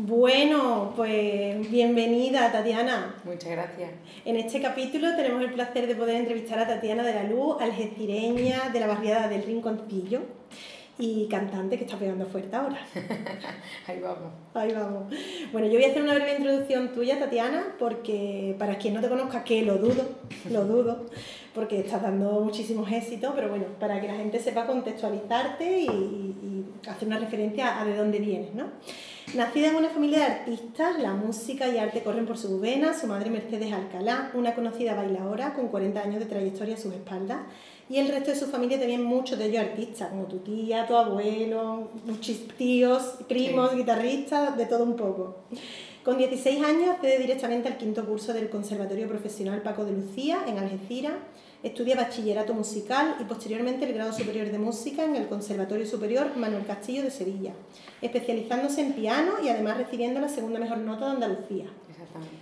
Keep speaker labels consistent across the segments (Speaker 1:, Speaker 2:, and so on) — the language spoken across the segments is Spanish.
Speaker 1: Bueno, pues bienvenida Tatiana.
Speaker 2: Muchas gracias.
Speaker 1: En este capítulo tenemos el placer de poder entrevistar a Tatiana de la Luz, algecireña de la barriada del Rinconcillo y cantante que está pegando fuerte ahora.
Speaker 2: Ahí vamos.
Speaker 1: Ahí vamos. Bueno, yo voy a hacer una breve introducción tuya, Tatiana, porque para quien no te conozca, que lo dudo, lo dudo, porque estás dando muchísimos éxitos, pero bueno, para que la gente sepa contextualizarte y, y hacer una referencia a de dónde vienes, ¿no? Nacida en una familia de artistas, la música y arte corren por sus venas. Su madre Mercedes Alcalá, una conocida bailadora con 40 años de trayectoria a sus espaldas. Y el resto de su familia también muchos de ellos artistas, como tu tía, tu abuelo, muchos tíos, primos, guitarristas, de todo un poco. Con 16 años accede directamente al quinto curso del Conservatorio Profesional Paco de Lucía en Algeciras Estudia bachillerato musical y posteriormente el grado superior de música en el Conservatorio Superior Manuel Castillo de Sevilla, especializándose en piano y además recibiendo la segunda mejor nota de Andalucía.
Speaker 2: Exactamente.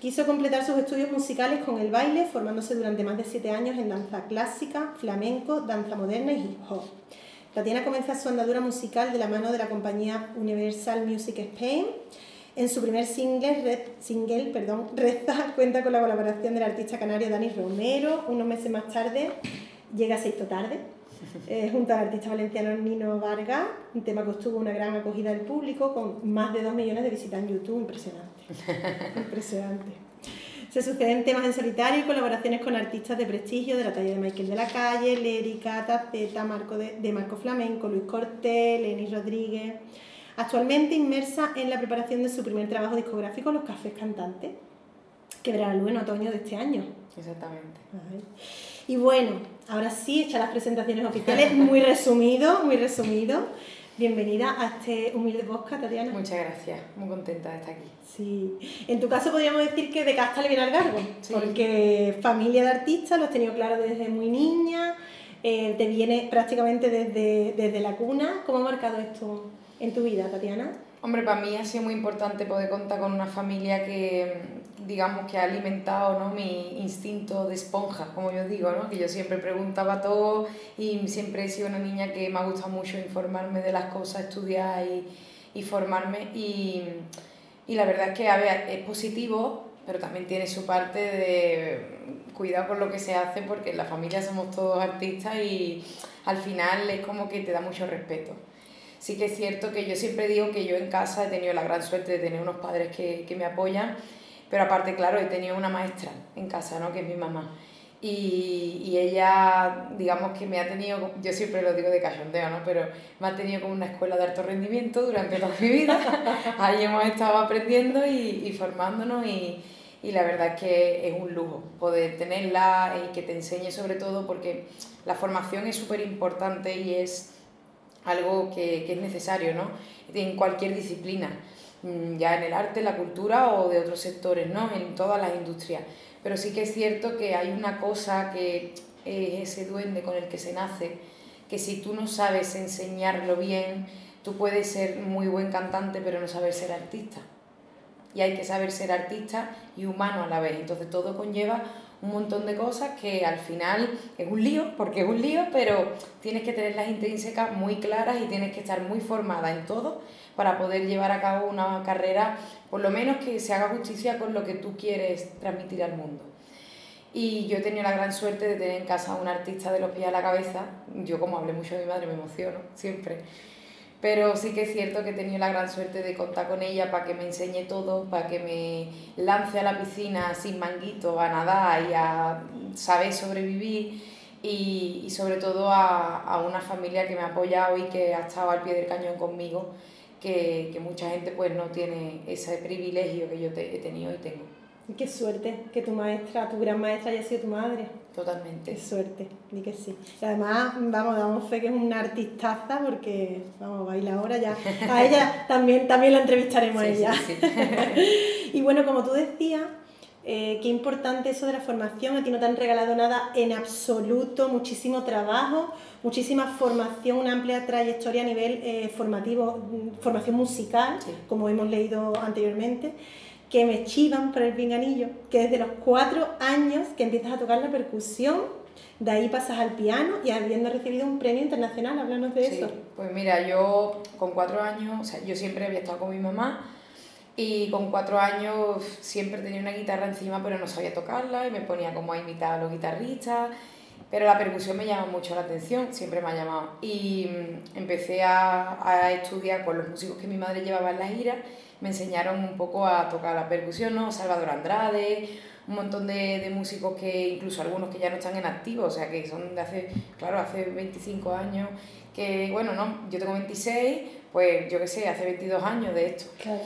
Speaker 1: Quiso completar sus estudios musicales con el baile, formándose durante más de siete años en danza clásica, flamenco, danza moderna y hip hop. Tatiana comienza su andadura musical de la mano de la compañía Universal Music Spain en su primer single, Red, single perdón, Reza cuenta con la colaboración del artista canario Dani Romero. Unos meses más tarde llega Se hizo tarde, eh, junto al artista valenciano Nino Vargas, un tema que obtuvo una gran acogida del público con más de 2 millones de visitas en YouTube. Impresionante. Impresionante. Se suceden temas en solitario y colaboraciones con artistas de prestigio de la talla de Michael de la Calle, Lérica, Taceta, Marco de, de Marco Flamenco, Luis Cortés, Lenny Rodríguez. Actualmente inmersa en la preparación de su primer trabajo discográfico, Los Cafés Cantantes, que verá la luz en otoño de este año.
Speaker 2: Exactamente.
Speaker 1: Y bueno, ahora sí, hecha las presentaciones oficiales, muy resumido, muy resumido. Bienvenida a este humilde podcast, Tatiana.
Speaker 2: Muchas gracias, muy contenta de estar aquí.
Speaker 1: Sí, en tu caso podríamos decir que de casta le viene al garbo,
Speaker 2: Sí.
Speaker 1: porque familia de artistas, lo has tenido claro desde muy niña, eh, te viene prácticamente desde, desde la cuna. ¿Cómo ha marcado esto en tu vida, Tatiana?
Speaker 2: Hombre, para mí ha sido muy importante poder contar con una familia que, digamos, que ha alimentado ¿no? mi instinto de esponja, como yo digo, ¿no? que yo siempre preguntaba todo y siempre he sido una niña que me ha gustado mucho informarme de las cosas, estudiar y, y formarme. Y, y la verdad es que a ver, es positivo, pero también tiene su parte de cuidado con lo que se hace, porque en la familia somos todos artistas y al final es como que te da mucho respeto sí que es cierto que yo siempre digo que yo en casa he tenido la gran suerte de tener unos padres que, que me apoyan, pero aparte, claro, he tenido una maestra en casa, ¿no? que es mi mamá. Y, y ella, digamos que me ha tenido, yo siempre lo digo de cachondeo, ¿no? pero me ha tenido como una escuela de alto rendimiento durante toda mi vida. Ahí hemos estado aprendiendo y, y formándonos y, y la verdad es que es un lujo poder tenerla y que te enseñe sobre todo porque la formación es súper importante y es algo que, que es necesario ¿no? en cualquier disciplina, mm, ya en el arte, la cultura o de otros sectores, ¿no? en todas las industrias. Pero sí que es cierto que hay una cosa que es ese duende con el que se nace, que si tú no sabes enseñarlo bien, tú puedes ser muy buen cantante pero no saber ser artista. Y hay que saber ser artista y humano a la vez. Entonces todo conlleva un montón de cosas que al final es un lío, porque es un lío, pero tienes que tener las intrínsecas muy claras y tienes que estar muy formada en todo para poder llevar a cabo una carrera, por lo menos que se haga justicia con lo que tú quieres transmitir al mundo. Y yo he tenido la gran suerte de tener en casa a un artista de los pies a la cabeza. Yo como hablé mucho de mi madre me emociono siempre. Pero sí que es cierto que he tenido la gran suerte de contar con ella para que me enseñe todo, para que me lance a la piscina sin manguito a nadar y a saber sobrevivir y, y sobre todo a, a, una familia que me ha apoyado y que ha estado al pie del cañón conmigo, que, que mucha gente pues no tiene ese privilegio que yo te, he tenido y tengo.
Speaker 1: Qué suerte que tu maestra, tu gran maestra haya sido tu madre.
Speaker 2: Totalmente.
Speaker 1: Qué suerte, di que sí. Y además, vamos, damos fe que es una artistaza porque, vamos, baila ahora ya. A ella también, también la entrevistaremos a ella. y bueno, como tú decías, eh, qué importante eso de la formación. A ti no te han regalado nada en absoluto, muchísimo trabajo, muchísima formación, una amplia trayectoria a nivel eh, formativo, mm, formación musical, como hemos leído anteriormente que me chivan por el pinganillo, que desde los cuatro años que empiezas a tocar la percusión, de ahí pasas al piano y habiendo recibido un premio internacional, háblanos de eso.
Speaker 2: Pues mira, yo con cuatro años, o sea, yo siempre había estado con mi mamá y con cuatro años siempre tenía una guitarra encima, pero no sabía tocarla y me ponía como a imitar a los guitarristas. Pero la percusión me llama mucho la atención, siempre me ha llamado. Y mm, empecé a, a estudiar con los músicos que mi madre llevaba en la gira me enseñaron un poco a tocar la percusión, ¿no? Salvador Andrade, un montón de, de, músicos que incluso algunos que ya no están en activo, o sea, que son de hace, claro, hace 25 años, que bueno, no, yo tengo 26, pues yo qué sé, hace 22 años de esto.
Speaker 1: Claro.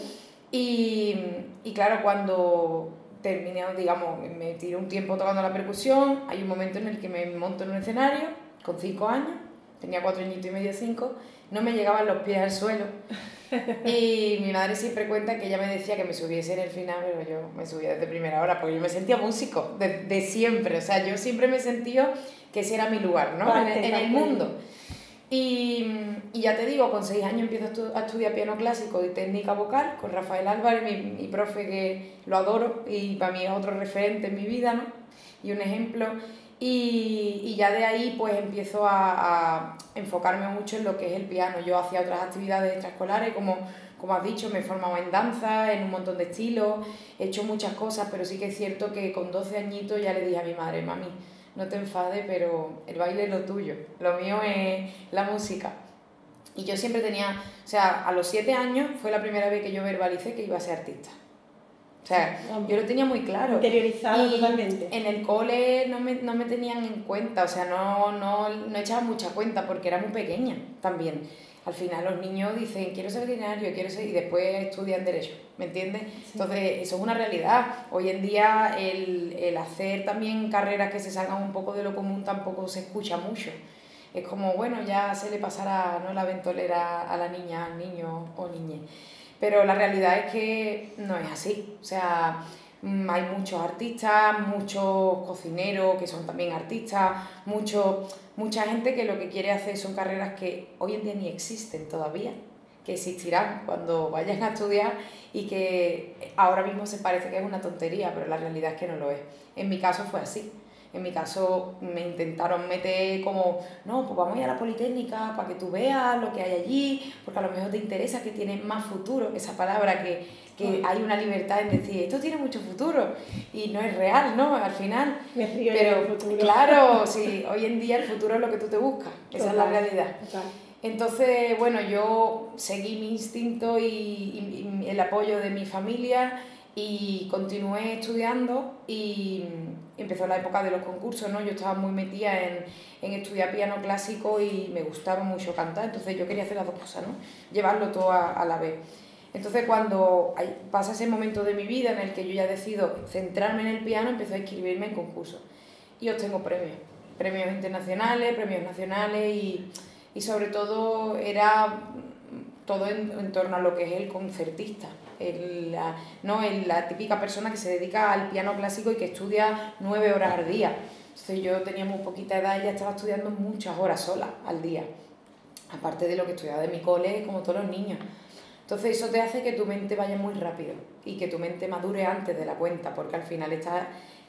Speaker 2: Y, y claro, cuando terminé, digamos, me tiré un tiempo tocando la percusión, hay un momento en el que me monto en un escenario con 5 años, tenía 4 añitos y medio, 5, no me llegaban los pies al suelo. Y mi madre siempre cuenta que ella me decía que me subiese en el final, pero yo me subía desde primera hora, porque yo me sentía músico, de, de siempre. O sea, yo siempre me sentía que ese era mi lugar, ¿no? en, el, mundo. Y, y, ya te digo, con seis años empiezo a, estudiar piano clásico y técnica vocal con Rafael Álvarez, mi, mi profe que lo adoro y para mí es otro referente en mi vida, ¿no? Y un ejemplo. Y, y, ya de ahí pues empiezo a, a, enfocarme mucho en lo que es el piano. Yo hacía otras actividades extraescolares, como, como has dicho, me he formado en danza, en un montón de estilos, he hecho muchas cosas, pero sí que es cierto que con 12 añitos ya le dije a mi madre, mami, no te enfades, pero el baile es lo tuyo, lo mío es la música. Y yo siempre tenía, o sea, a los 7 años fue la primera vez que yo verbalicé que iba a ser artista. O sea, yo lo tenía muy claro.
Speaker 1: Interiorizado totalmente.
Speaker 2: En el cole no me, no me tenían en cuenta, o sea, no, no, no echaba mucha cuenta porque era muy pequeña también. Al final los niños dicen, quiero ser veterinario, quiero ser... y después estudian Derecho, ¿me entiendes? Entonces, eso es una realidad. Hoy en día el, el hacer también carreras que se salgan un poco de lo común tampoco se escucha mucho. Es como, bueno, ya se le pasará ¿no? la ventolera a la niña, al niño o niña. Pero la realidad es que no es así. O sea, mm, hay muchos artistas, muchos cocineros que son también artistas, mucho, mucha gente que lo que quiere hacer son carreras que hoy en día ni existen todavía, que existirán cuando vayan a estudiar y que ahora mismo se parece que es una tontería, pero la realidad es que no lo es. En mi caso fue así. En mi caso me intentaron meter como, no, pues vamos a ir a la Politécnica para que tú veas lo que hay allí, porque a lo mejor te interesa que tiene más futuro, esa palabra que, que hay una libertad en decir, esto tiene mucho futuro y no es real, ¿no? Al final.
Speaker 1: Me río
Speaker 2: Pero claro, sí, hoy en día el futuro es lo que tú te buscas, esa es la realidad. Entonces, bueno, yo seguí mi instinto y, y, y el apoyo de mi familia y continué estudiando y empezó la época de los concursos, ¿no? Yo estaba muy metida en, en, estudiar piano clásico y me gustaba mucho cantar, entonces yo quería hacer las dos cosas, ¿no? Llevarlo todo a, la vez. Entonces cuando hay, pasa ese momento de mi vida en el que yo ya decido centrarme en el piano, empecé a inscribirme en concursos y obtengo premios, premios internacionales, premios nacionales y, y sobre todo era todo en torno a lo que es el concertista el, la, ¿no? el, la típica persona que se dedica al piano clásico y que estudia nueve horas al día. Entonces yo tenía muy poquita edad y ya estaba estudiando muchas horas sola al día, aparte de lo que estudiaba de mi cole, como todos los niños. Entonces eso te hace que tu mente vaya muy rápido y que tu mente madure antes de la cuenta, porque al final estás,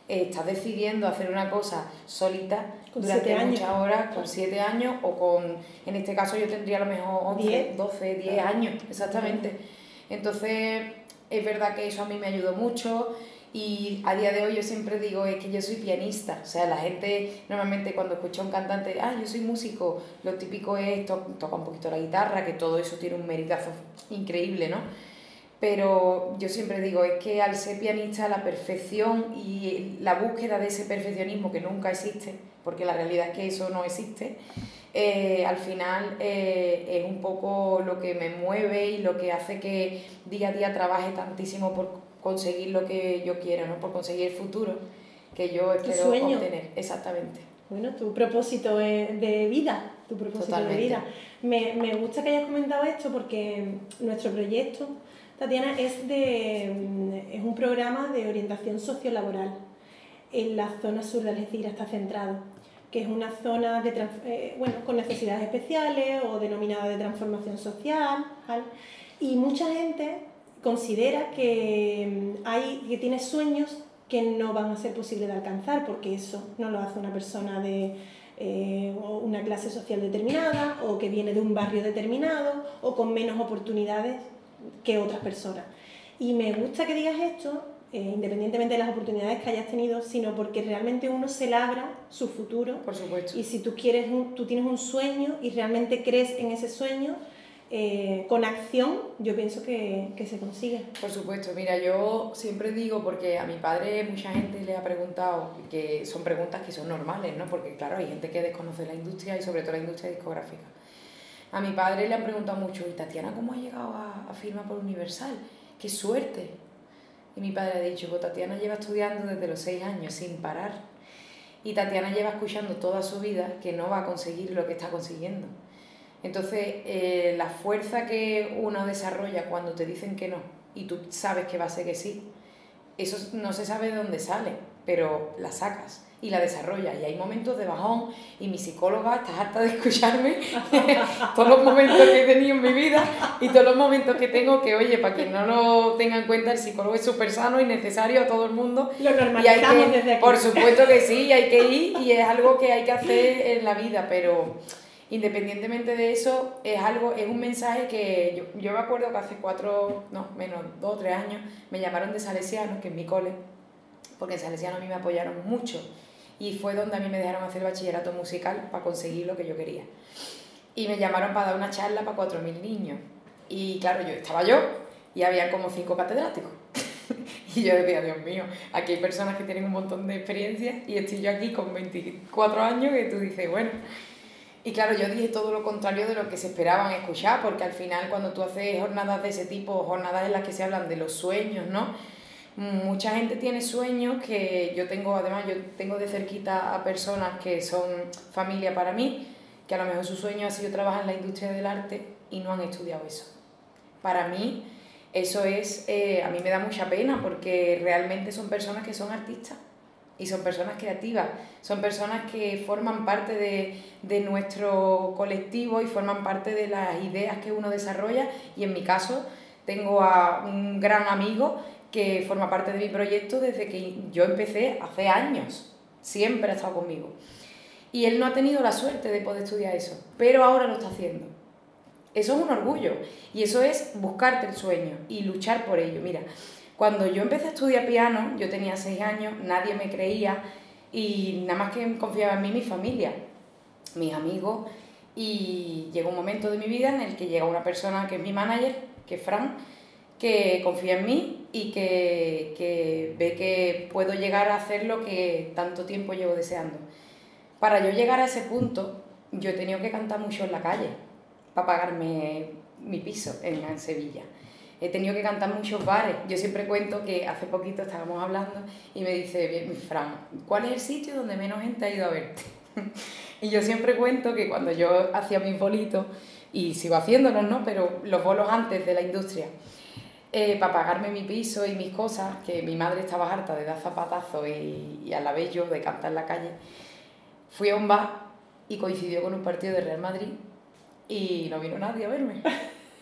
Speaker 2: estás decidiendo hacer una cosa solita
Speaker 1: con
Speaker 2: durante muchas horas, con siete años, o con, en este caso yo tendría a lo mejor 11,
Speaker 1: Diez.
Speaker 2: 12, 10 años, exactamente. Entonces, es verdad que eso a mí me ayudó mucho y a día de hoy yo siempre digo es que yo soy pianista. O sea, la gente normalmente cuando escucha a un cantante, ah, yo soy músico, lo típico es to toca un poquito la guitarra, que todo eso tiene un meritazo increíble, ¿no? Pero yo siempre digo, es que al ser pianista la perfección y la búsqueda de ese perfeccionismo que nunca existe, porque la realidad es que eso no existe, eh, al final eh, es un poco lo que me mueve y lo que hace que día a día trabaje tantísimo por, conseguir lo que yo quiera, ¿no? Por conseguir el futuro que yo espero obtener. Exactamente.
Speaker 1: Bueno, tu propósito de vida, tu propósito de vida. Me, me gusta que hayas comentado esto porque nuestro proyecto, Tatiana, es, de, es un programa de orientación sociolaboral. En la zona sur de Algeciras está centrado, que es una zona de, eh, bueno, con necesidades especiales o denominada de transformación social. Y mucha gente considera que, hay, que tiene sueños que no van a ser posibles de alcanzar, porque eso no lo hace una persona de eh, una clase social determinada, o que viene de un barrio determinado, o con menos oportunidades que otras personas. Y me gusta que digas esto, eh, independientemente de las oportunidades que hayas tenido, sino porque realmente uno se labra su futuro.
Speaker 2: Por supuesto.
Speaker 1: Y si tú, quieres tú tienes un sueño y realmente crees en ese sueño, eh, con acción yo pienso que, que, se consigue.
Speaker 2: Por supuesto, mira, yo siempre digo, porque a mi padre mucha gente le ha preguntado, que son preguntas que son normales, ¿no? Porque claro, hay gente que desconoce la industria y sobre todo la industria discográfica. A mi padre le han preguntado mucho, ¿y Tatiana cómo ha llegado a, a firma por Universal? ¡Qué suerte! Y mi padre ha dicho, pues Tatiana lleva estudiando desde los seis años sin parar. Y Tatiana lleva escuchando toda su vida que no va a conseguir lo que está consiguiendo entonces, eh, la fuerza que uno desarrolla cuando te dicen que no y tú sabes que va a ser que sí, eso no se sabe de dónde sale, pero la sacas y la desarrollas. Y hay momentos de bajón y mi psicóloga está harta de escucharme todos los momentos que he tenido en mi vida y todos los momentos que tengo que, oye, para quien no lo tenga en cuenta, el psicólogo es súper sano y necesario a todo el mundo.
Speaker 1: Lo normalizamos desde aquí.
Speaker 2: Por supuesto que sí, hay que ir y es algo que hay que hacer en la vida, pero independientemente de eso, es algo, es un mensaje que yo, yo me acuerdo que hace cuatro, no, menos dos o tres años, me llamaron de Salesianos, que es mi cole, porque en Salesiano a mí me apoyaron mucho y fue donde a mí me dejaron hacer bachillerato musical para conseguir lo que yo quería. Y me llamaron para dar una charla para 4.000 niños. Y claro, yo estaba yo y había como cinco catedráticos. y yo decía, Dios mío, aquí hay personas que tienen un montón de experiencia y estoy yo aquí con 24 años y tú dices, bueno, y claro, yo dije todo lo contrario de lo que se esperaban escuchar, porque al final cuando tú haces jornadas de ese tipo, jornadas en las que se hablan de los sueños, ¿no? Mucha gente tiene sueños que yo tengo, además yo tengo de cerquita a personas que son familia para mí, que a lo mejor su sueño ha sido trabajar en la industria del arte y no han estudiado eso. Para mí eso es, eh, a mí me da mucha pena porque realmente son personas que son artistas y son personas creativas, son personas que forman parte de, nuestro colectivo y forman parte de las ideas que uno desarrolla y en mi caso tengo a un gran amigo que forma parte de mi proyecto desde que yo empecé hace años, siempre ha estado conmigo. Y él no ha tenido la suerte de poder estudiar eso, pero ahora lo está haciendo. Eso es un orgullo y eso es buscarte el sueño y luchar por ello. Mira, cuando yo empecé a estudiar piano, yo tenía seis años, nadie me creía y nada más que confiaba en mí mi familia, mis amigos. Y llegó un momento de mi vida en el que llega una persona que es mi manager, que es Fran, que confía en mí y que, que ve que puedo llegar a hacer lo que tanto tiempo llevo deseando. Para yo llegar a ese punto, yo he tenido que cantar mucho en la calle para pagarme mi piso en Sevilla he tenido que cantar muchos bares. Yo siempre cuento que hace poquito estábamos hablando y me dice, Fran, ¿cuál es el sitio donde menos gente ha ido a verte? y yo siempre cuento que cuando yo hacía mis bolitos, y sigo haciéndolos, ¿no? Pero los bolos antes de la industria, eh, para pagarme mi piso y mis cosas, que mi madre estaba harta de dar zapatazos y, y a la vez yo de cantar en la calle, fui a un bar y coincidió con un partido de Real Madrid y no vino nadie a verme.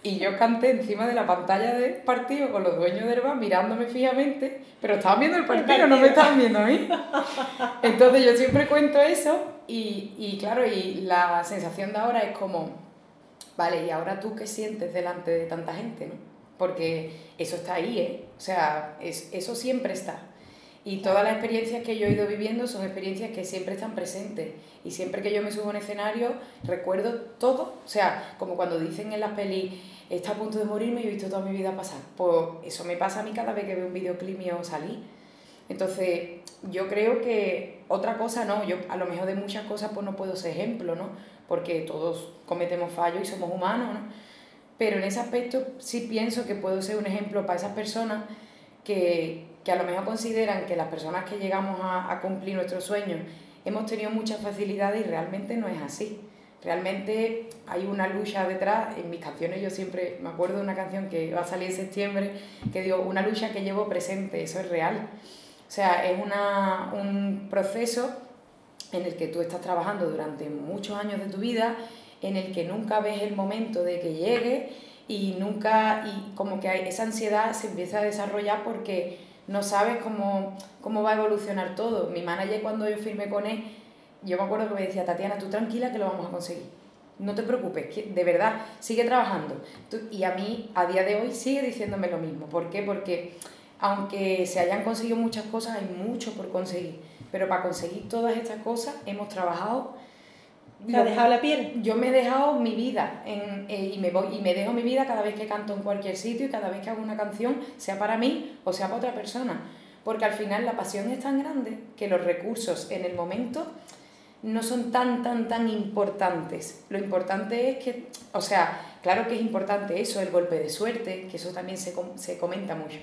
Speaker 2: Y yo canté encima de la pantalla del partido con los dueños del bar mirándome fijamente, pero estaban viendo el partido, no me estaban viendo a mí. Entonces yo siempre cuento eso y, y claro, y la sensación de ahora es como, vale, ¿y ahora tú qué sientes delante de tanta gente? ¿no? Porque eso está ahí, ¿eh? O sea, es, eso siempre está. Y todas las experiencias que yo he ido viviendo son experiencias que siempre están presentes. Y siempre que yo me subo a un escenario, recuerdo todo. O sea, como cuando dicen en las pelis, está a punto de morirme y he visto toda mi vida pasar. Pues eso me pasa a mí cada vez que veo un videoclip mío salir. Entonces, yo creo que otra cosa no, yo a lo mejor de muchas cosas pues no puedo ser ejemplo, ¿no? Porque todos cometemos fallos y somos humanos, ¿no? Pero en ese aspecto sí pienso que puedo ser un ejemplo para esas personas que, que a lo mejor consideran que las personas que llegamos a, cumplir nuestros sueños hemos tenido muchas facilidades y realmente no es así. Realmente hay una lucha detrás. En mis canciones yo siempre me acuerdo de una canción que va a salir en septiembre que digo, una lucha que llevo presente, eso es real. O sea, es una, un proceso en el que tú estás trabajando durante muchos años de tu vida, en el que nunca ves el momento de que llegue y nunca, y como que esa ansiedad se empieza a desarrollar porque no sabes cómo, cómo va a evolucionar todo. Mi manager cuando yo firmé con él, yo me acuerdo que me decía, Tatiana, tú tranquila que lo vamos a conseguir. No te preocupes, de verdad, sigue trabajando. y a mí, a día de hoy, sigue diciéndome lo mismo. ¿Por qué? Porque aunque se hayan conseguido muchas cosas, hay mucho por conseguir. Pero para conseguir todas estas cosas hemos trabajado
Speaker 1: ¿Te has dejado la piel?
Speaker 2: Yo me he dejado mi vida en, eh, y, me voy, y me dejo mi vida cada vez que canto en cualquier sitio y cada vez que hago una canción, sea para mí o sea para otra persona. Porque al final la pasión es tan grande que los recursos en el momento no son tan, tan, tan importantes. Lo importante es que, o sea, claro que es importante eso, el golpe de suerte, que eso también se, se comenta mucho.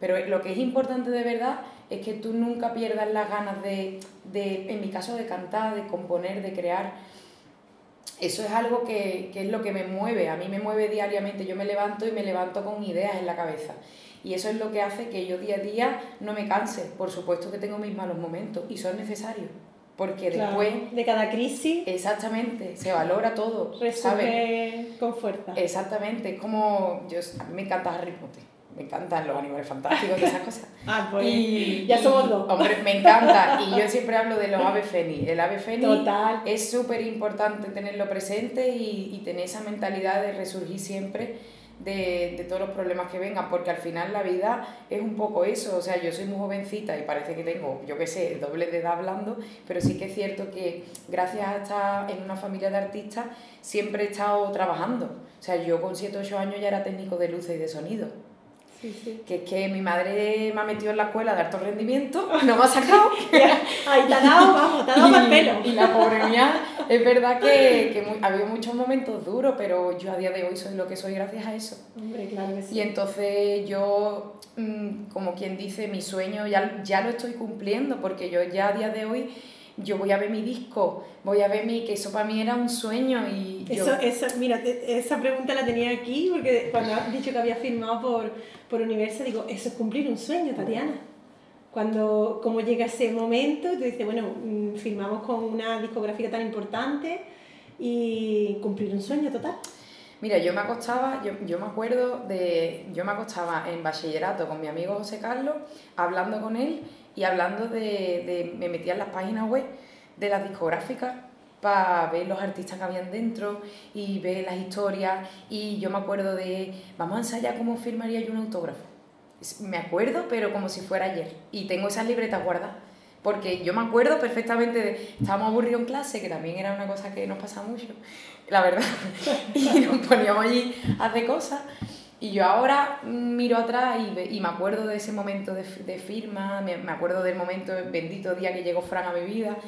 Speaker 2: Pero lo que es importante de verdad es que tú nunca pierdas las ganas de, de, en mi caso, de cantar, de componer, de crear. Eso es algo que, que, es lo que me mueve, a mí me mueve diariamente, yo me levanto y me levanto con ideas en la cabeza. Y eso es lo que hace que yo día a día no me canse. Por supuesto que tengo mis malos momentos y son necesarios. Porque después...
Speaker 1: De cada crisis...
Speaker 2: Exactamente, se valora todo.
Speaker 1: Resurge con fuerza.
Speaker 2: Exactamente, es como... Yo, a mí me encanta Harry Potter me encantan los animales fantásticos y esas cosas.
Speaker 1: ah, pues y, ya somos dos.
Speaker 2: Hombre, me encanta. Y yo siempre hablo de los aves fénix. El ave fénix Total. es súper importante tenerlo presente y, y, tener esa mentalidad de resurgir siempre de, de, todos los problemas que vengan, porque al final la vida es un poco eso. O sea, yo soy muy jovencita y parece que tengo, yo qué sé, el doble de edad hablando, pero sí que es cierto que gracias a estar en una familia de artistas siempre he estado trabajando. O sea, yo con 7 o 8 años ya era técnico de luces y de sonido. Que es que mi madre me ha metido en la escuela de alto rendimiento, no me ha sacado.
Speaker 1: Ahí te ha dado, vamos, te ha dado el pelo.
Speaker 2: Y la pobre mía, es verdad que, que ha habido muchos momentos duros, pero yo a día de hoy soy lo que soy gracias a eso.
Speaker 1: Hombre, claro que sí.
Speaker 2: Y entonces yo, mm, como quien dice, mi sueño ya, ya lo estoy cumpliendo, porque yo ya a día de hoy yo voy a ver mi disco, voy a ver mi, que eso para mí era un sueño y
Speaker 1: yo... Eso, mira, esa pregunta la tenía aquí porque cuando has dicho que había firmado por, por Universo, digo, eso es cumplir un sueño, Tatiana. Cuando, cómo llega ese momento, tú dices, bueno, mm, firmamos con una discográfica tan importante y cumplir un sueño total.
Speaker 2: Mira, yo me acostaba, yo, yo, me acuerdo de, yo me acostaba en bachillerato con mi amigo José Carlos, hablando con él y hablando de, de me metía en las páginas web de las discográficas para ver los artistas que habían dentro y ver las historias y yo me acuerdo de, vamos a ensayar cómo firmaría yo un autógrafo. Me acuerdo, pero como si fuera ayer. Y tengo esas libretas guardadas. Porque yo me acuerdo perfectamente de, estábamos aburridos en clase, que también era una cosa que nos pasa mucho, la verdad, y nos poníamos allí a hacer cosas. Y yo ahora miro atrás y, me acuerdo de ese momento de, firma, me, acuerdo del momento, bendito día que llegó Fran a mi vida.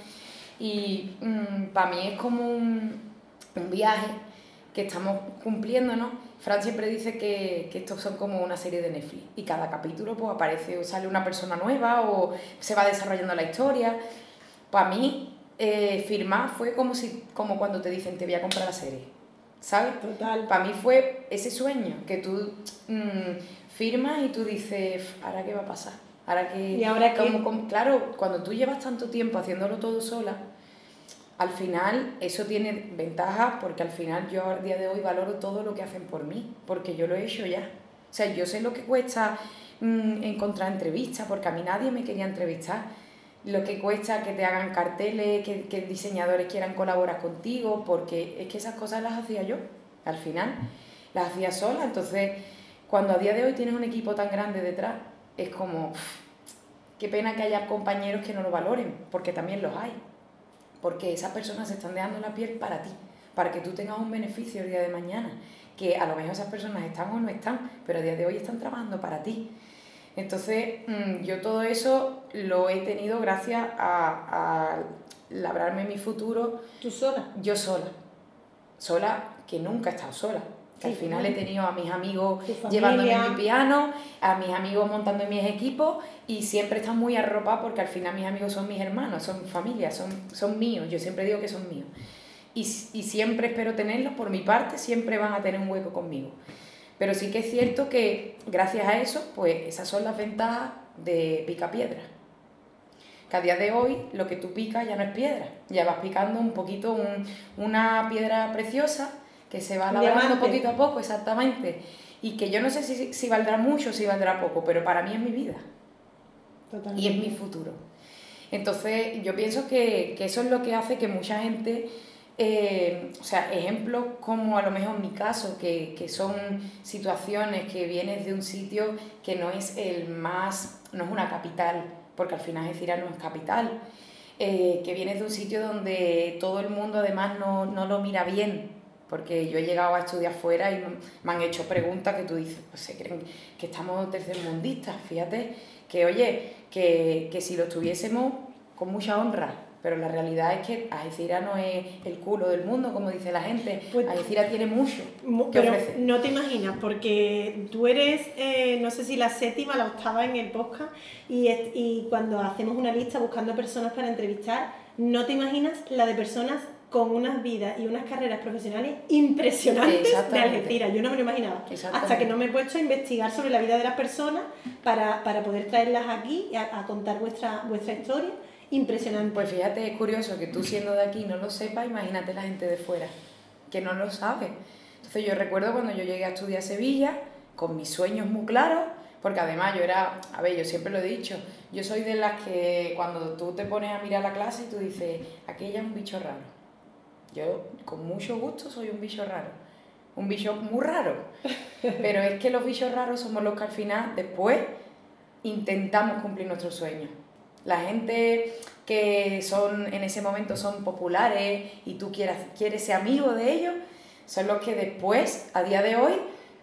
Speaker 2: Y mm, para mí es como un, un, viaje que estamos cumpliendo, ¿no? Fran siempre dice que, que estos son como una serie de Netflix y cada capítulo pues aparece o sale una persona nueva o se va desarrollando la historia. Para mí, eh, firmar fue como, si, como cuando te dicen te voy a comprar la serie ¿sabes?
Speaker 1: Total.
Speaker 2: Para mí fue ese sueño que tú mmm, firmas y tú dices, ¿ahora qué va a pasar? Ahora que,
Speaker 1: ¿Y ahora
Speaker 2: como, claro, cuando tú llevas tanto tiempo haciéndolo todo sola, al final eso tiene ventajas porque al final yo a día de hoy valoro todo lo que hacen por mí, porque yo lo he hecho ya. O sea, yo sé lo que cuesta mmm, encontrar entrevistas, porque a mí nadie me quería entrevistar lo que cuesta que te hagan carteles, que, que diseñadores quieran colaborar contigo, porque es que esas cosas las hacía yo, al final, las hacía sola. Entonces, cuando a día de hoy tienes un equipo tan grande detrás, es como, qué pena que haya compañeros que no lo valoren, porque también los hay. Porque esas personas se están dejando la piel para ti, para que tú tengas un beneficio el día de mañana. Que a lo mejor esas personas están o no están, pero a día de hoy están trabajando para ti. Entonces, mm, yo todo eso lo he tenido gracias a, a labrarme mi futuro.
Speaker 1: ¿Tú sola?
Speaker 2: Yo sola. Sola, que nunca he estado sola. Que al final he tenido a mis amigos llevándome mi piano, a mis amigos montando mis equipos y siempre están muy arropados porque al final mis amigos son mis hermanos, son mi familia, son, son míos. Yo siempre digo que son míos. Y, y siempre espero tenerlos, por mi parte, siempre van a tener un hueco conmigo. Pero sí que es cierto que gracias a eso, pues esas son las ventajas de pica piedra. Que a día de hoy lo que tú picas ya no es piedra, ya vas picando un poquito una piedra preciosa que se va labrando poquito a poco, exactamente. Y que yo no sé si, si valdrá mucho o si valdrá poco, pero para mí es mi vida. Y es mi futuro. Entonces yo pienso que, que eso es lo que hace que mucha gente eh, o sea, ejemplos como a lo mejor mi caso, que, que, son situaciones que vienes de un sitio que no es el más, no es una capital, porque al final Algeciras no es capital, eh, que vienes de un sitio donde todo el mundo además no, no, lo mira bien, porque yo he llegado a estudiar fuera y me han hecho preguntas que tú dices, pues se creen que estamos tercermundistas, fíjate, que oye, que, que si lo estuviésemos con mucha honra, pero la realidad es que Algeciras no es el culo del mundo, como dice la gente. Pues, Algeciras tiene mucho
Speaker 1: que pero no te imaginas, porque tú eres, eh, no sé si la séptima, la octava en el podcast, y, y cuando hacemos una lista buscando personas para entrevistar, no te imaginas la de personas con unas vidas y unas carreras profesionales impresionantes de Algeciras. Yo no me lo imaginaba. Hasta que no me he puesto a investigar sobre la vida de las personas para, para poder traerlas aquí a, a contar vuestra, vuestra historia impresionante.
Speaker 2: Pues fíjate, es curioso que tú siendo de aquí no lo sepas, imagínate la gente de fuera, que no lo sabe. Entonces yo recuerdo cuando yo llegué a estudiar a Sevilla, con mis sueños muy claros, porque además yo era, a ver, yo siempre lo he dicho, yo soy de las que cuando tú te pones a mirar la clase y tú dices, aquella es un bicho raro. Yo con mucho gusto soy un bicho raro, un bicho muy raro, pero es que los bichos raros somos los que al final, después, intentamos cumplir nuestros sueños. La gente que son en ese momento son populares y tú quieres, quieres ser amigo de ellos, son los que después, a día de hoy,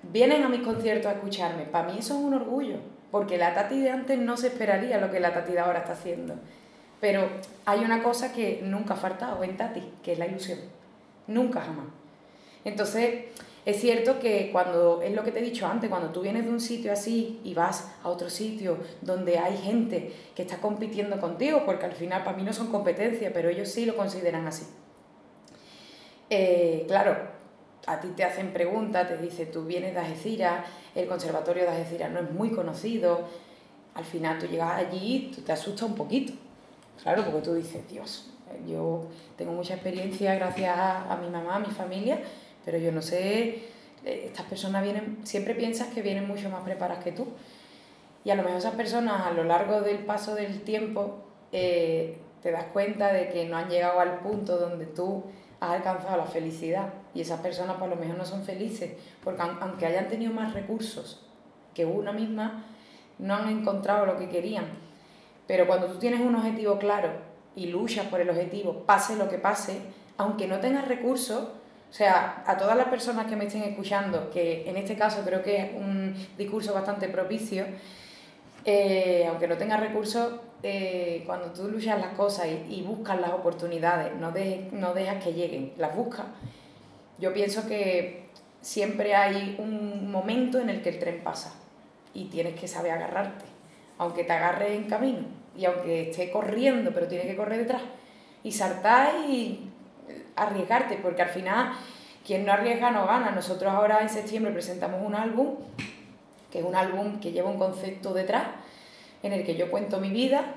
Speaker 2: vienen a mis conciertos a escucharme. Para mí eso es un orgullo, porque la Tati de antes no se esperaría lo que la Tati de ahora está haciendo. Pero hay una cosa que nunca ha faltado en Tati, que es la ilusión. Nunca jamás. Entonces, es cierto que cuando, es lo que te he dicho antes, cuando tú vienes de un sitio así y vas a otro sitio donde hay gente que está compitiendo contigo, porque al final para mí no son competencias, pero ellos sí lo consideran así. Eh, claro, a ti te hacen preguntas, te dicen, tú vienes de Algeciras, el conservatorio de Algeciras no es muy conocido, al final tú llegas allí, tú te asustas un poquito, claro, porque tú dices, Dios, yo tengo mucha experiencia gracias a mi mamá, a mi familia, pero yo no sé, eh, estas personas vienen, siempre piensas que vienen mucho más preparadas que tú. Y a lo mejor esas personas a lo largo del paso del tiempo eh, te das cuenta de que no han llegado al punto donde tú has alcanzado la felicidad. Y esas personas por lo mejor no son felices, porque aunque hayan tenido más recursos que una misma, no han encontrado lo que querían. Pero cuando tú tienes un objetivo claro y luchas por el objetivo, pase lo que pase, aunque no tengas recursos, o sea, a todas las personas que me estén escuchando, que en este caso creo que es un discurso bastante propicio, eh, aunque no tengas recursos, eh, cuando tú luchas las cosas y, buscas las oportunidades, no, no dejas que lleguen, las buscas, yo pienso que siempre hay un momento en el que el tren pasa y tienes que saber agarrarte, aunque te agarre en camino y aunque esté corriendo, pero tienes que correr detrás y saltar y arriesgarte, porque al final quien no arriesga no gana. Nosotros ahora en septiembre presentamos un álbum, que es un álbum que lleva un concepto detrás, en el que yo cuento mi vida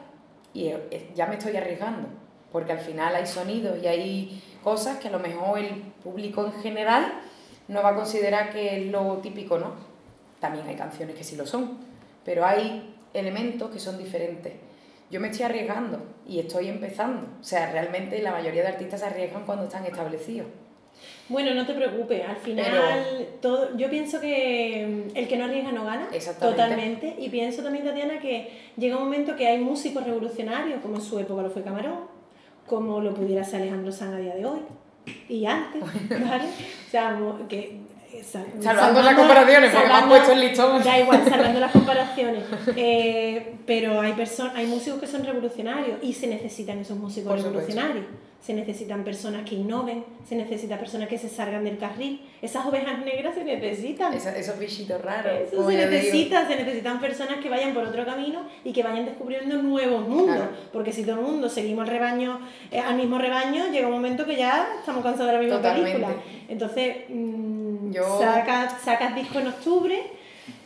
Speaker 2: y eh, ya me estoy arriesgando, porque al final hay sonidos y hay cosas que a lo mejor el público en general no va a considerar que es lo típico, ¿no? También hay canciones que sí lo son, pero hay elementos que son diferentes yo me estoy arriesgando y estoy empezando. O sea, realmente la mayoría de artistas se arriesgan cuando están establecidos.
Speaker 1: Bueno, no te preocupes, al final todo, yo pienso que mm, el que no arriesga no gana totalmente y pienso también, Tatiana, que llega un momento que hay músicos revolucionarios, como en su época lo fue Camarón, como lo pudiera ser Alejandro Sanz a día de hoy y antes, ¿vale? O sea, que
Speaker 2: salvando, las comparaciones, porque me han puesto el listón.
Speaker 1: Da igual, salvando las comparaciones. Eh, pero hay, hay músicos que son revolucionarios y se necesitan esos músicos revolucionarios se necesitan personas que innoven, se necesitan personas que se salgan del carril. Esas ovejas negras se necesitan.
Speaker 2: esos bichitos raros.
Speaker 1: Eso se necesita, se necesitan personas que vayan por otro camino y que vayan descubriendo nuevos mundos. Porque si todo el mundo seguimos el rebaño, eh, al mismo rebaño, llega un momento que ya estamos cansados de la misma película. Entonces, mmm, sacas, sacas disco en octubre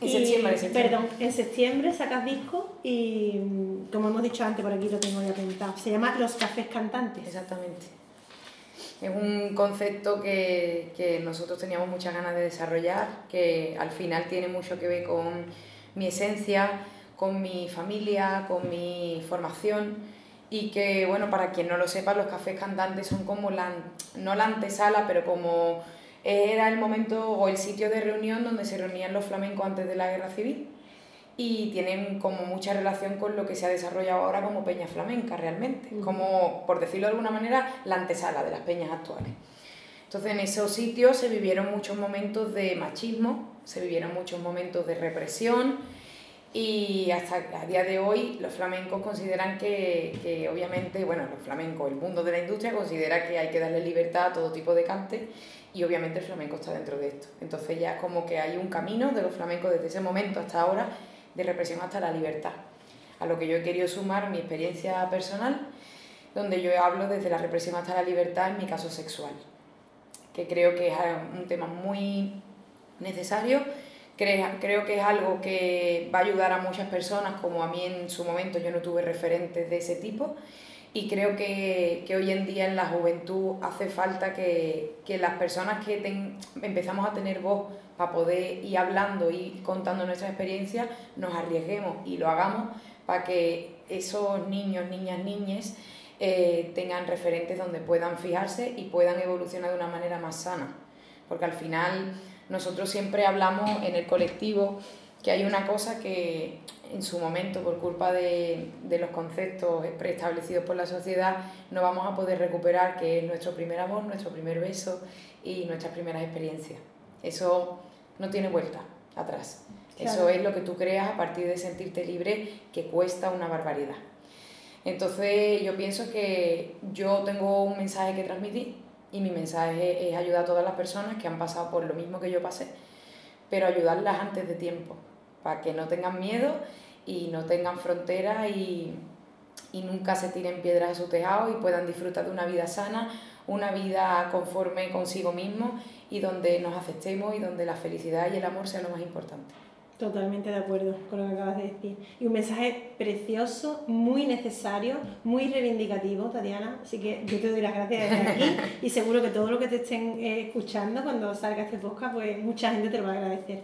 Speaker 2: en septiembre,
Speaker 1: Perdón, en septiembre sacas disco y, como hemos dicho antes, por aquí lo tengo ya apuntado. Se llama Los Cafés Cantantes.
Speaker 2: Exactamente. Es un concepto que, que nosotros teníamos muchas ganas de desarrollar, que al final tiene mucho que ver con mi esencia, con mi familia, con mi formación y que, bueno, para quien no lo sepa, los cafés cantantes son como la, no la antesala, pero como era el momento o el sitio de reunión donde se reunían los flamencos antes de la guerra civil y tienen como mucha relación con lo que se ha desarrollado ahora como peña flamenca realmente, como por decirlo de alguna manera la antesala de las peñas actuales. Entonces en esos sitios se vivieron muchos momentos de machismo, se vivieron muchos momentos de represión y hasta a día de hoy los flamencos consideran que, que obviamente, bueno, los flamencos, el mundo de la industria considera que hay que darle libertad a todo tipo de cante y obviamente el flamenco está dentro de esto. Entonces ya es como que hay un camino de los flamencos desde ese momento hasta ahora, de represión hasta la libertad. A lo que yo he querido sumar mi experiencia personal, donde yo hablo desde la represión hasta la libertad en mi caso sexual, que creo que es un tema muy necesario, creo que es algo que va a ayudar a muchas personas, como a mí en su momento yo no tuve referentes de ese tipo, y creo que, que, hoy en día en la juventud hace falta que, que las personas que empezamos a tener voz para poder ir hablando y contando nuestra experiencia, nos arriesguemos y lo hagamos para que esos niños, niñas, niñas eh, tengan referentes donde puedan fijarse y puedan evolucionar de una manera más sana. Porque al final nosotros siempre hablamos en el colectivo que hay una cosa que en su momento, por culpa de, de, los conceptos preestablecidos por la sociedad, no vamos a poder recuperar, que es nuestro primer amor, nuestro primer beso y nuestras primeras experiencias. Eso no tiene vuelta atrás. Eso es lo que tú creas a partir de sentirte libre, que cuesta una barbaridad. Entonces yo pienso que yo tengo un mensaje que transmitir y mi mensaje es ayudar a todas las personas que han pasado por lo mismo que yo pasé, pero ayudarlas antes de tiempo para que no tengan miedo y no tengan fronteras y, y nunca se tiren piedras a su tejado y puedan disfrutar de una vida sana, una vida conforme consigo mismo y donde nos aceptemos y donde la felicidad y el amor sean lo más importante.
Speaker 1: Totalmente de acuerdo con lo que acabas de decir. Y un mensaje precioso, muy necesario, muy reivindicativo, Tatiana. Así que yo te doy las gracias desde aquí y seguro que todo lo que te estén eh, escuchando cuando salga este podcast, pues mucha gente te lo va a agradecer.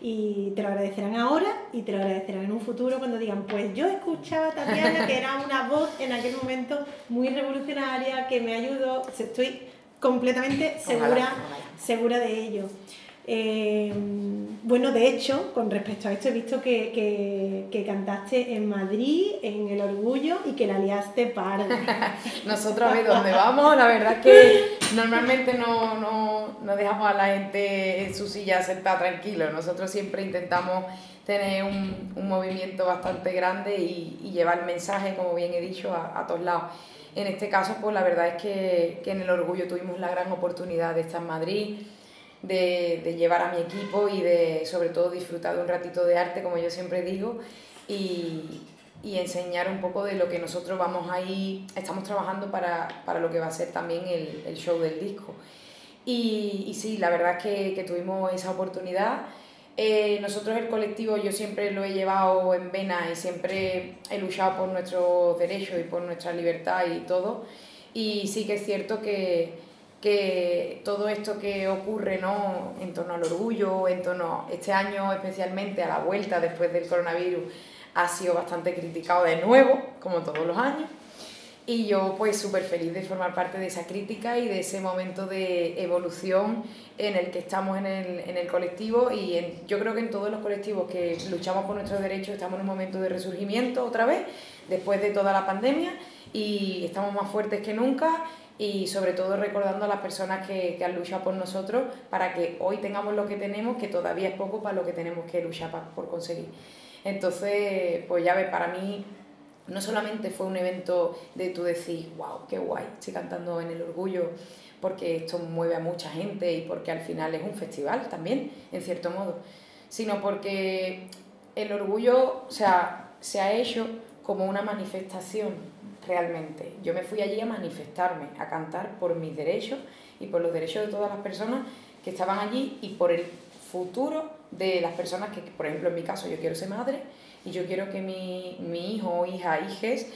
Speaker 1: Y te lo agradecerán ahora y te lo agradecerán en un futuro cuando digan, pues yo escuchaba a Tatiana, que era una voz en aquel momento muy revolucionaria, que me ayudó. Estoy completamente segura, segura de ello. Eh, bueno, de hecho, con respecto a esto, he visto que, que, cantaste en Madrid, en El Orgullo, y que la liaste parda.
Speaker 2: Nosotros a ver dónde vamos, la verdad es que normalmente no, no, no, dejamos a la gente en su silla sentada tranquilo. Nosotros siempre intentamos tener un, un movimiento bastante grande y, y, llevar el mensaje, como bien he dicho, a, a todos lados. En este caso, pues la verdad es que, que en El Orgullo tuvimos la gran oportunidad de estar en Madrid de, de, llevar a mi equipo y de sobre todo disfrutar de un ratito de arte, como yo siempre digo, y, y enseñar un poco de lo que nosotros vamos ahí, estamos trabajando para, para lo que va a ser también el, el show del disco. Y, y, sí, la verdad es que, que tuvimos esa oportunidad. Eh, nosotros el colectivo yo siempre lo he llevado en vena y siempre he luchado por nuestros derechos y por nuestra libertad y todo. Y sí que es cierto que, que todo esto que ocurre ¿no? en torno al orgullo, en torno este año especialmente a la vuelta después del coronavirus, ha sido bastante criticado de nuevo, como todos los años. Y yo pues súper feliz de formar parte de esa crítica y de ese momento de evolución en el que estamos en el, en el colectivo y yo creo que en todos los colectivos que luchamos por nuestros derechos estamos en un momento de resurgimiento otra vez, después de toda la pandemia y estamos más fuertes que nunca y sobre todo recordando a las personas que, que, han luchado por nosotros para que hoy tengamos lo que tenemos, que todavía es poco para lo que tenemos que luchar por conseguir. Entonces, pues ya ves, para mí no solamente fue un evento de tú decir, wow, qué guay, estoy cantando en el orgullo, porque esto mueve a mucha gente y porque al final es un festival también, en cierto modo, sino porque el orgullo, o sea, se ha hecho como una manifestación realmente. Yo me fui allí a manifestarme, a cantar por mis derechos y por los derechos de todas las personas que estaban allí y por el futuro de las personas que, por ejemplo, en mi caso, yo quiero ser madre y yo quiero que mi, mi hijo, hija, hijes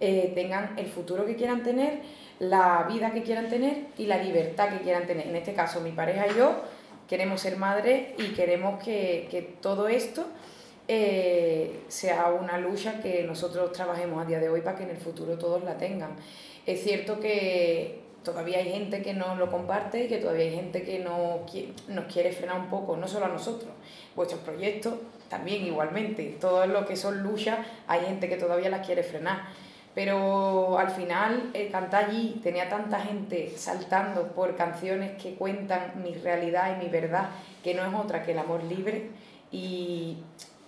Speaker 2: eh, tengan el futuro que quieran tener, la vida que quieran tener y la libertad que quieran tener. En este caso, mi pareja y yo queremos ser madres y queremos que, que todo esto eh, sea una lucha que nosotros trabajemos a día de hoy para que en el futuro todos la tengan. Es cierto que todavía hay gente que no lo comparte y que todavía hay gente que no nos quiere frenar un poco, no solo a nosotros, vuestros proyectos también igualmente, todo lo que son luchas, hay gente que todavía las quiere frenar. Pero al final, el cantar allí tenía tanta gente saltando por canciones que cuentan mi realidad y mi verdad, que no es otra que el amor libre. Y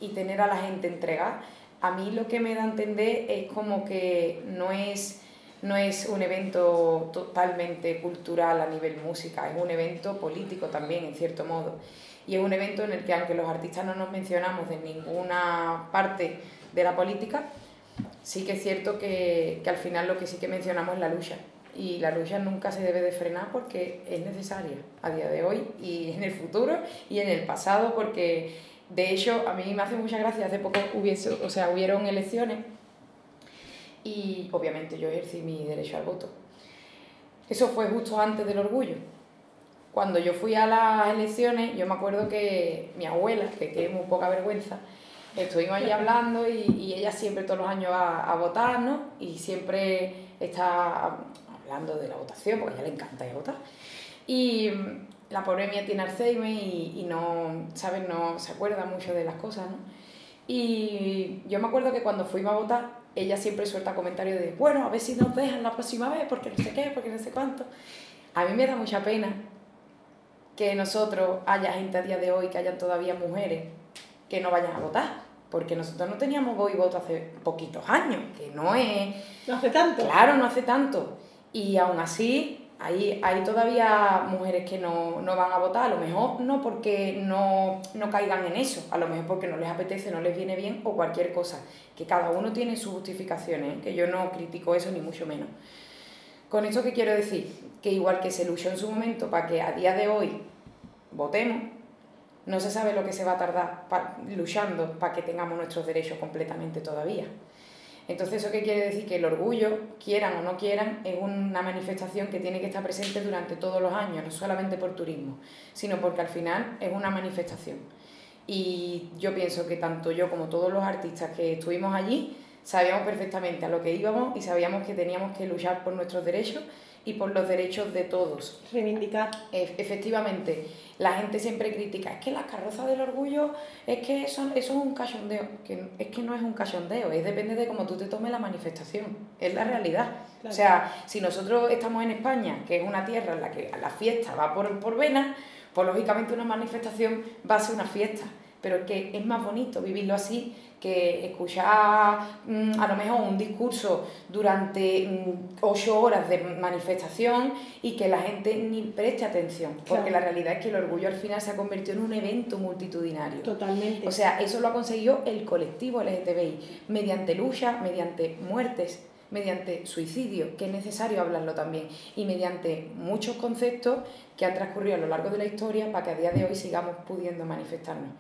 Speaker 2: y tener a la gente entregada, a mí lo que me da a entender es como que no es, no es un evento totalmente cultural a nivel música, es un evento político también, en cierto modo. Y es un evento en el que, aunque los artistas no nos mencionamos de ninguna parte de la política, sí que es cierto que, que al final lo que sí que mencionamos es la lucha. Y la lucha nunca se debe de frenar porque es necesaria a día de hoy y en el futuro y en el pasado porque de hecho, a mí me hace mucha gracia, hace poco hubiese, o sea, hubieron elecciones y obviamente yo ejercí mi derecho al voto. Eso fue justo antes del orgullo. Cuando yo fui a las elecciones, yo me acuerdo que mi abuela, que tiene muy poca vergüenza, estuvimos allí hablando y, y, ella siempre todos los años va a votar, ¿no? Y siempre está hablando de la votación, porque a ella le encanta votar. Y la pobre mía tiene Alzheimer y, y no, ¿sabes? No se acuerda mucho de las cosas, ¿no? Y yo me acuerdo que cuando fuimos a votar, ella siempre suelta comentarios de, bueno, a ver si nos dejan la próxima vez, porque no sé qué, porque no sé cuánto. A mí me da mucha pena que nosotros haya gente a día de hoy, que hayan todavía mujeres que no vayan a votar, porque nosotros no teníamos voz y voto hace poquitos años, que no es...
Speaker 1: No hace tanto.
Speaker 2: Claro, no hace tanto. Y aún así, hay, hay todavía mujeres que no, no, van a votar, a lo mejor no porque no, no, caigan en eso, a lo mejor porque no les apetece, no les viene bien o cualquier cosa, que cada uno tiene sus justificaciones, ¿eh? que yo no critico eso ni mucho menos. Con esto que quiero decir, que igual que se luchó en su momento para que a día de hoy votemos, no se sabe lo que se va a tardar luchando para que tengamos nuestros derechos completamente todavía. Entonces, ¿eso qué quiere decir? Que el orgullo, quieran o no quieran, es una manifestación que tiene que estar presente durante todos los años, no solamente por turismo, sino porque al final es una manifestación. Y yo pienso que tanto yo como todos los artistas que estuvimos allí, sabíamos perfectamente a lo que íbamos y sabíamos que teníamos que luchar por nuestros derechos y por los derechos de todos.
Speaker 1: Reivindicar.
Speaker 2: efectivamente, la gente siempre critica, es que la carroza del orgullo, es que eso, eso es un cachondeo, que es que no es un cachondeo, es depende de cómo tú te tomes la manifestación, es la realidad. O sea, si nosotros estamos en España, que es una tierra en la que la fiesta va por, por venas, pues lógicamente una manifestación va a ser una fiesta, pero que es más bonito vivirlo así que escuchar mm, a lo mejor un discurso durante mm, ocho horas de manifestación y que la gente ni preste atención, porque la realidad es que el orgullo al final se ha convertido en un evento multitudinario.
Speaker 1: Totalmente.
Speaker 2: O sea, eso lo ha conseguido el colectivo LGTBI, mediante lucha, mediante muertes, mediante suicidio, que es necesario hablarlo también, y mediante muchos conceptos que han transcurrido a lo largo de la historia para que a día de hoy sigamos pudiendo manifestarnos.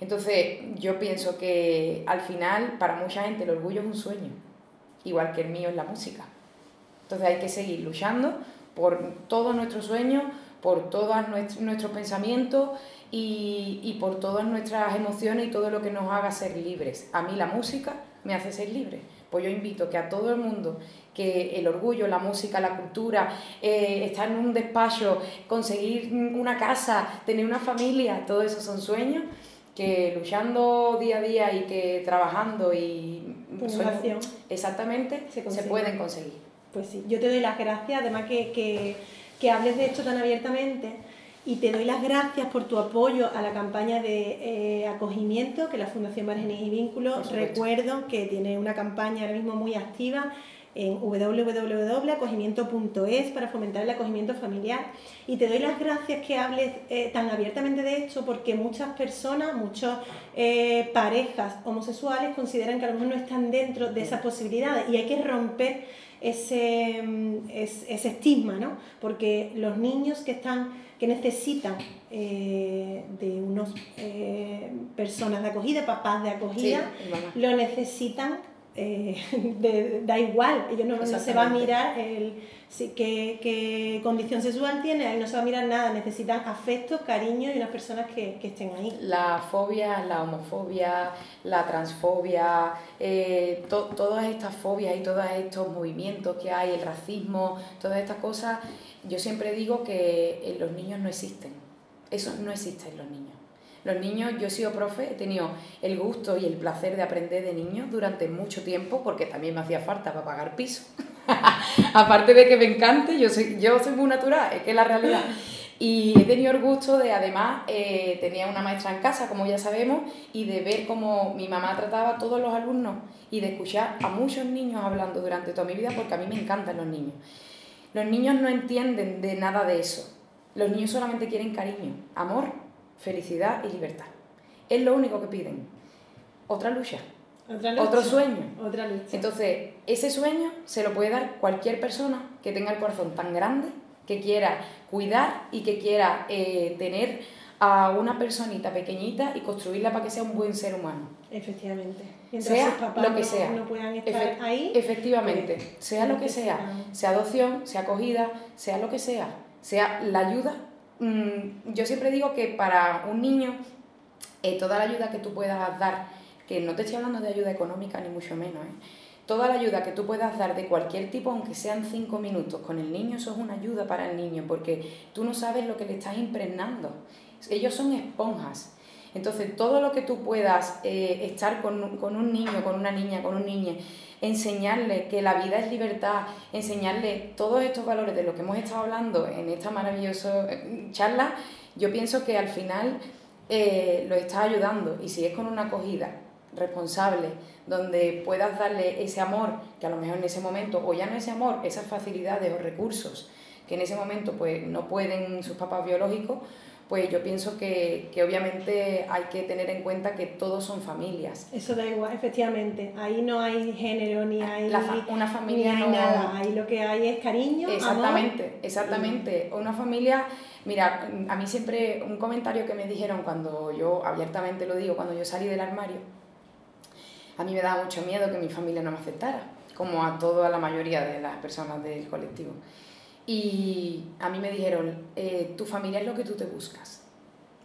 Speaker 2: Entonces, yo pienso que al final, para mucha gente, el orgullo es un sueño, igual que el mío es la música. Entonces, hay que seguir luchando por todos nuestros sueños, por todos nuestros pensamientos y, y, por todas nuestras emociones y todo lo que nos haga ser libres. A mí la música me hace ser libre. Pues yo invito que a todo el mundo que el orgullo, la música, la cultura, eh, estar en un despacho, conseguir una casa, tener una familia, todo eso son sueños que luchando día a día y que trabajando y exactamente se, pueden conseguir.
Speaker 1: Pues sí, yo te doy las gracias, además que, que, que hables de esto tan abiertamente y te doy las gracias por tu apoyo a la campaña de eh, acogimiento que la Fundación Márgenes y Vínculos, recuerdo que tiene una campaña ahora mismo muy activa en www.acogimiento.es para fomentar el acogimiento familiar. Y te doy las gracias que hables eh, tan abiertamente de esto porque muchas personas, muchas eh, parejas homosexuales consideran que a lo mejor no están dentro de esas posibilidades y hay que romper ese, mm, ese, estigma, ¿no? Porque los niños que están que necesitan eh, de unas personas de acogida, papás de acogida, lo necesitan eh, da igual, ellos no, se va a mirar el, qué, condición sexual tiene, ahí no se va a mirar nada, necesitan afecto, cariño y unas personas que, estén ahí.
Speaker 2: La fobia, la homofobia, la transfobia, eh, todas estas fobias y todos estos movimientos que hay, el racismo, todas estas cosas, yo siempre digo que los niños no existen, eso no existe en los niños. Los niños, yo he sido profe, he tenido el gusto y el placer de aprender de niños durante mucho tiempo porque también me hacía falta para pagar piso. Aparte de que me encante, yo soy, yo soy muy natural, es que es la realidad. Y he tenido el gusto de, además, eh, tenía una maestra en casa, como ya sabemos, y de ver cómo mi mamá trataba a todos los alumnos y de escuchar a muchos niños hablando durante toda mi vida, porque a mí me encantan los niños. Los niños no entienden de nada de eso. Los niños solamente quieren cariño, amor felicidad y libertad. Es lo único que piden. Otra lucha. Otro sueño.
Speaker 1: Otra lucha.
Speaker 2: Entonces, ese sueño se lo puede dar cualquier persona que tenga el corazón tan grande, que quiera cuidar y que quiera eh, tener a una personita pequeñita y construirla para que sea un buen ser humano.
Speaker 1: Efectivamente.
Speaker 2: sea lo que sea.
Speaker 1: No puedan estar ahí.
Speaker 2: Efectivamente. Pues, sea lo que sea. Sea adopción, sea acogida, sea lo que sea. Sea la ayuda Mm, yo siempre digo que para un niño eh, toda la ayuda que tú puedas dar, que no te estoy hablando de ayuda económica ni mucho menos, ¿eh? toda la ayuda que tú puedas dar de cualquier tipo, aunque sean cinco minutos con el niño, eso es una ayuda para el niño, porque tú no sabes lo que le estás impregnando. Ellos son esponjas. Entonces, todo lo que tú puedas eh, estar con, con, un niño, con una niña, con un niño, enseñarle que la vida es libertad, enseñarle todos estos valores de lo que hemos estado hablando en esta maravillosa eh, charla, yo pienso que al final eh, lo está ayudando. Y si es con una acogida responsable, donde puedas darle ese amor, que a lo mejor en ese momento, o ya no ese amor, esas facilidades o recursos que en ese momento pues no pueden sus papás biológicos, pues yo pienso que, que, obviamente hay que tener en cuenta que todos son familias.
Speaker 1: Eso da igual, efectivamente. Ahí no hay género ni hay
Speaker 2: una familia
Speaker 1: ni hay nada. Ahí lo que hay es cariño.
Speaker 2: Exactamente, exactamente. Una familia, mira, a mí siempre un comentario que me dijeron cuando yo abiertamente lo digo, cuando yo salí del armario, a mí me daba mucho miedo que mi familia no me aceptara, como a toda la mayoría de las personas del colectivo. Y a mí me dijeron, eh, tu familia es lo que tú te buscas.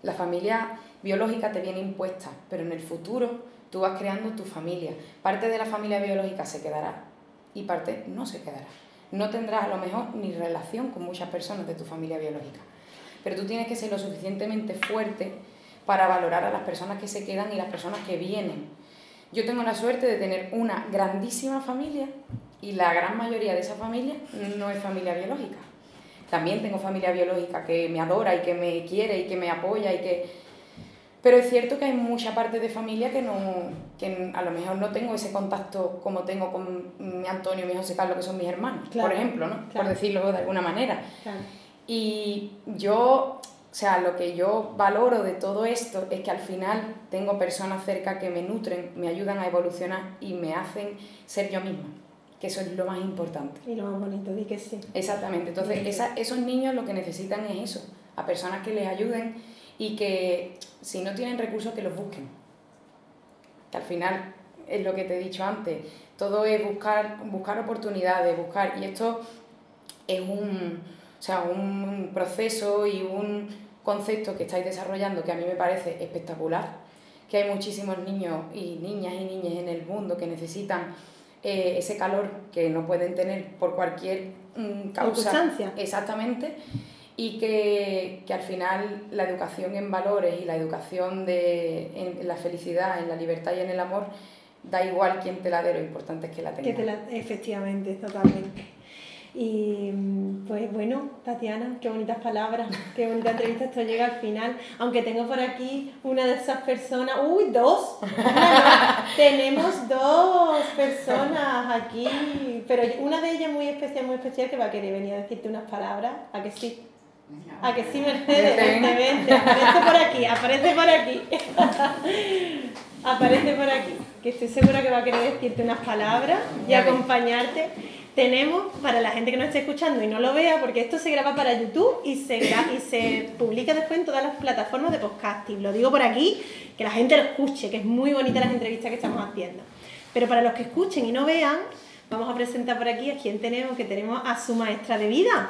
Speaker 2: La familia biológica te viene impuesta, pero en el futuro tú vas creando tu familia. Parte de la familia biológica se quedará y parte no se quedará. No tendrás a lo mejor ni relación con muchas personas de tu familia biológica. Pero tú tienes que ser lo suficientemente fuerte para valorar a las personas que se quedan y las personas que vienen. Yo tengo la suerte de tener una grandísima familia y la gran mayoría de esa familia no es familia biológica. También tengo familia biológica que me adora y que me quiere y que me apoya y que... Pero es cierto que hay mucha parte de familia que, no, que a lo mejor no tengo ese contacto como tengo con mi Antonio y mi José Carlos, que son mis hermanos, por ejemplo, ¿no? por decirlo de alguna manera. Y yo, o sea, lo que yo valoro de todo esto es que al final tengo personas cerca que me nutren, me ayudan a evolucionar y me hacen ser yo misma que eso es lo más importante.
Speaker 1: Y lo más bonito, di que sí.
Speaker 2: Exactamente, entonces esos niños lo que necesitan es eso, a personas que les ayuden y que si no tienen recursos que los busquen. Que al final es lo que te he dicho antes, todo es buscar, buscar oportunidades, buscar, y esto es un, o sea, un proceso y un concepto que estáis desarrollando que a mí me parece espectacular, que hay muchísimos niños y niñas y niñas en el mundo que necesitan eh, ese calor que no pueden tener por cualquier mm, causa.
Speaker 1: Circunstancia.
Speaker 2: Exactamente. y que, al final la educación en valores y la educación de, en la felicidad, en la libertad y en el amor, da igual quién te la dé, lo importante es que la tengas.
Speaker 1: efectivamente, totalmente. Y pues bueno, Tatiana, qué bonitas palabras, qué bonita entrevista, esto llega al final. Aunque tengo por aquí una de esas personas, uy, dos, tenemos dos personas aquí, pero una de ellas muy especial, muy especial que va a querer venir a decirte unas palabras, ¿a que sí? ¿A que sí, Mercedes? Vente, vente, aparece por aquí, aparece por aquí. aparece por aquí, que estoy segura que va a querer decirte unas palabras y acompañarte tenemos, para la gente que nos esté escuchando y no lo vea, porque esto se graba para YouTube y se, y se publica después en todas las plataformas de podcasting. Lo digo por aquí, que la gente lo escuche, que es muy bonita las entrevistas que estamos haciendo. Pero para los que escuchen y no vean, vamos a presentar por aquí a quien tenemos, que tenemos a su maestra de vida,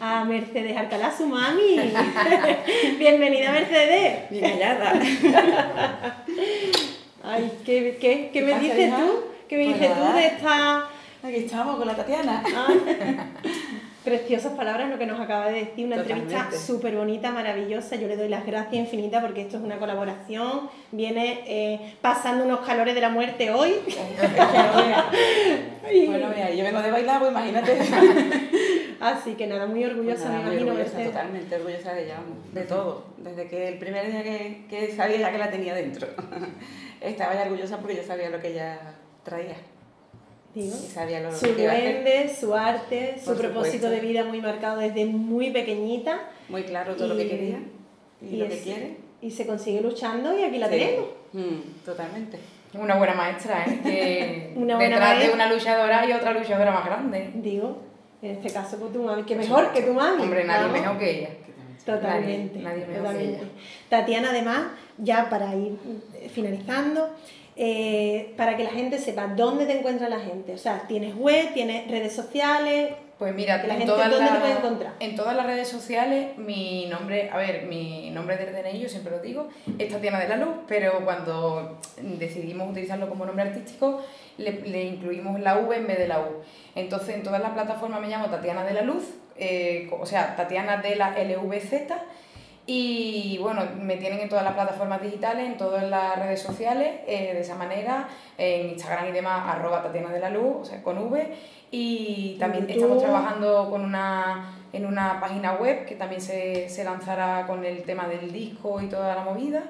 Speaker 1: a Mercedes Alcalá, su mami. Bienvenida, Mercedes.
Speaker 3: Bienvenida.
Speaker 1: Ay, ¿qué, qué, qué me dices tú? ¿Qué me dices tú de esta
Speaker 3: Aquí estamos con la Tatiana.
Speaker 1: Ah. preciosas palabras lo que nos acaba de decir, una entrevista súper bonita, maravillosa. Yo le doy las gracias infinitas porque esto es una colaboración. Viene eh, pasando unos calores de la muerte hoy.
Speaker 3: bueno, mira, yo vengo de bailar, pues imagínate.
Speaker 1: Así que nada, muy orgullosa,
Speaker 3: pues me imagino. Orgullosa, totalmente orgullosa de ella, de todo. Desde que el primer día que, que sabía ya que la tenía dentro. Estaba ya orgullosa porque yo sabía lo que ella traía.
Speaker 1: Digo, su duende, su arte, su propósito de vida muy marcado desde muy pequeñita.
Speaker 3: Muy claro todo lo que quería y, lo que quiere.
Speaker 1: Y se consigue luchando y aquí la tenemos.
Speaker 3: Mm, totalmente.
Speaker 2: Una buena maestra, ¿eh? Que una buena detrás de una luchadora hay otra luchadora más grande.
Speaker 1: Digo, en este caso por tu mami, que mejor que tu mami.
Speaker 2: Hombre, nadie mejor que ella.
Speaker 1: Totalmente. Nadie, totalmente. Tatiana, además, ya para ir finalizando, eh, para que la gente sepa dónde te encuentra la gente. O sea, tienes web, tienes redes sociales.
Speaker 2: Pues mira, la en, gente, todas ¿dónde te puede encontrar? en todas las redes sociales, mi nombre, a ver, mi nombre del DNI, yo siempre lo digo, es Tatiana de la Luz, pero cuando decidimos utilizarlo como nombre artístico, le, le incluimos la V en vez de la U. Entonces, en todas las plataformas me llamo Tatiana de la Luz, eh, o sea, Tatiana de la LVZ y bueno, me tienen en todas las plataformas digitales, en todas las redes sociales, eh, de esa manera, en Instagram y demás, arroba Tatiana de la Luz, o sea, con V. Y también estamos trabajando con una, en una página web que también se, se lanzará con el tema del disco y toda la movida.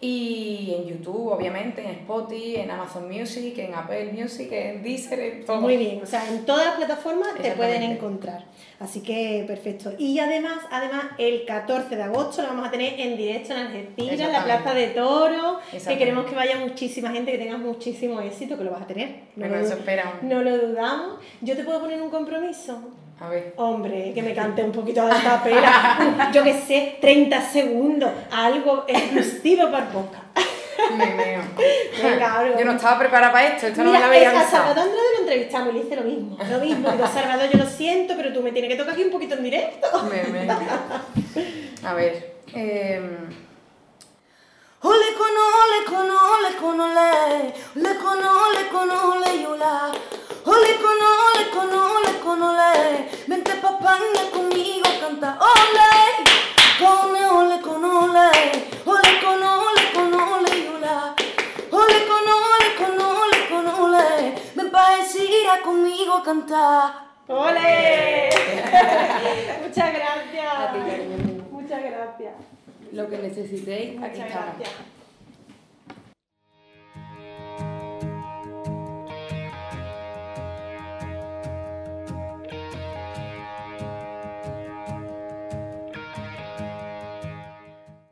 Speaker 2: Y en YouTube, obviamente, en Spotify, en Amazon Music, en Apple Music, en Deezer, en todo.
Speaker 1: Muy bien, o sea, en todas las plataformas te pueden encontrar. Así que perfecto. Y además, además, el 14 de agosto lo vamos a tener en directo en Argentina, en la Plaza de Toro, que queremos que vaya muchísima gente, que tengas muchísimo éxito, que lo vas a tener.
Speaker 2: No, lo,
Speaker 1: no lo dudamos. Yo te puedo poner un compromiso.
Speaker 2: A ver.
Speaker 1: Hombre, que me cante un poquito de tapera. Yo que sé, 30 segundos. Algo exclusivo para.
Speaker 2: Me meo. Venga, Yo no estaba preparada para esto, esto no me lo había
Speaker 1: A Salvador Andrade lo entrevistamos y le hice lo mismo. Lo mismo. Digo, Salvador, yo lo siento, pero tú me tienes que tocar aquí un poquito en directo.
Speaker 2: Me meo. A ver. Eh...
Speaker 4: Ole con ole con ole con ole, ole con ole con ole yola. Ole con ole con ole con ole, vente papanga conmigo canta ole. Con ole con ole, ole con ole con ole yola. Ole con ole con ole con ole, ven pa' decir a conmigo cantar.
Speaker 1: ¡Ole! Muchas gracias. Muchas gracias
Speaker 2: lo que necesitéis, aquí estamos.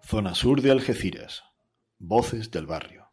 Speaker 5: Zona Sur de Algeciras. Voces del barrio.